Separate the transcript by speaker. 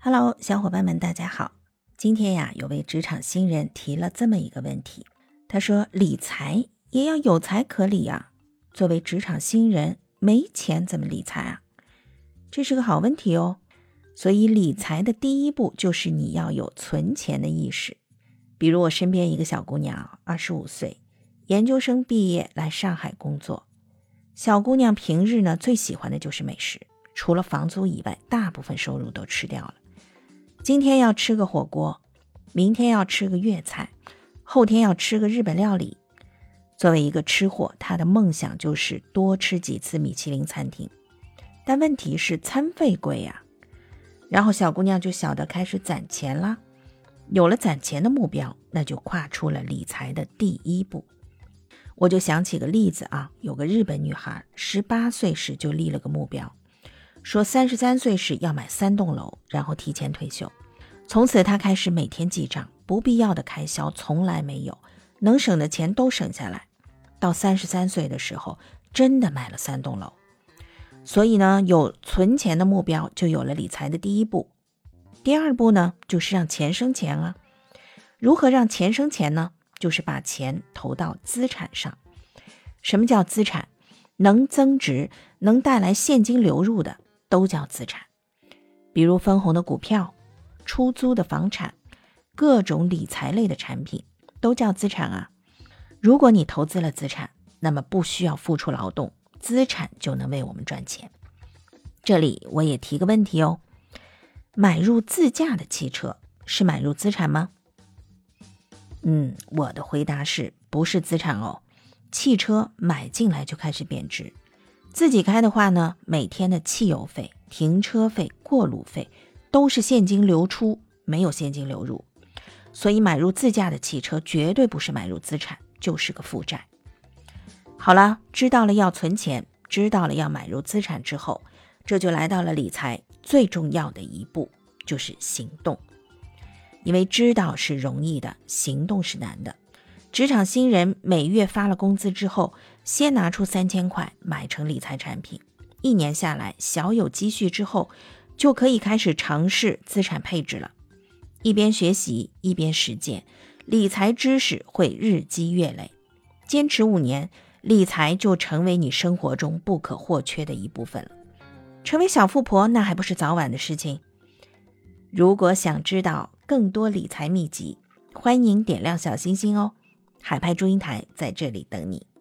Speaker 1: Hello，小伙伴们，大家好。今天呀，有位职场新人提了这么一个问题，他说：“理财也要有财可理啊，作为职场新人，没钱怎么理财啊？”这是个好问题哦。所以理财的第一步就是你要有存钱的意识。比如我身边一个小姑娘，二十五岁，研究生毕业来上海工作。小姑娘平日呢最喜欢的就是美食，除了房租以外，大部分收入都吃掉了。今天要吃个火锅，明天要吃个粤菜，后天要吃个日本料理。作为一个吃货，他的梦想就是多吃几次米其林餐厅。但问题是餐费贵呀。然后小姑娘就晓得开始攒钱啦。有了攒钱的目标，那就跨出了理财的第一步。我就想起个例子啊，有个日本女孩，十八岁时就立了个目标。说三十三岁时要买三栋楼，然后提前退休。从此，他开始每天记账，不必要的开销从来没有，能省的钱都省下来。到三十三岁的时候，真的买了三栋楼。所以呢，有存钱的目标，就有了理财的第一步。第二步呢，就是让钱生钱啊。如何让钱生钱呢？就是把钱投到资产上。什么叫资产？能增值、能带来现金流入的。都叫资产，比如分红的股票、出租的房产、各种理财类的产品，都叫资产啊。如果你投资了资产，那么不需要付出劳动，资产就能为我们赚钱。这里我也提个问题哦：买入自驾的汽车是买入资产吗？嗯，我的回答是不是资产哦？汽车买进来就开始贬值。自己开的话呢，每天的汽油费、停车费、过路费都是现金流出，没有现金流入，所以买入自驾的汽车绝对不是买入资产，就是个负债。好了，知道了要存钱，知道了要买入资产之后，这就来到了理财最重要的一步，就是行动。因为知道是容易的，行动是难的。职场新人每月发了工资之后，先拿出三千块买成理财产品，一年下来小有积蓄之后，就可以开始尝试资产配置了。一边学习一边实践，理财知识会日积月累，坚持五年，理财就成为你生活中不可或缺的一部分了。成为小富婆那还不是早晚的事情。如果想知道更多理财秘籍，欢迎点亮小心心哦。海派祝英台在这里等你。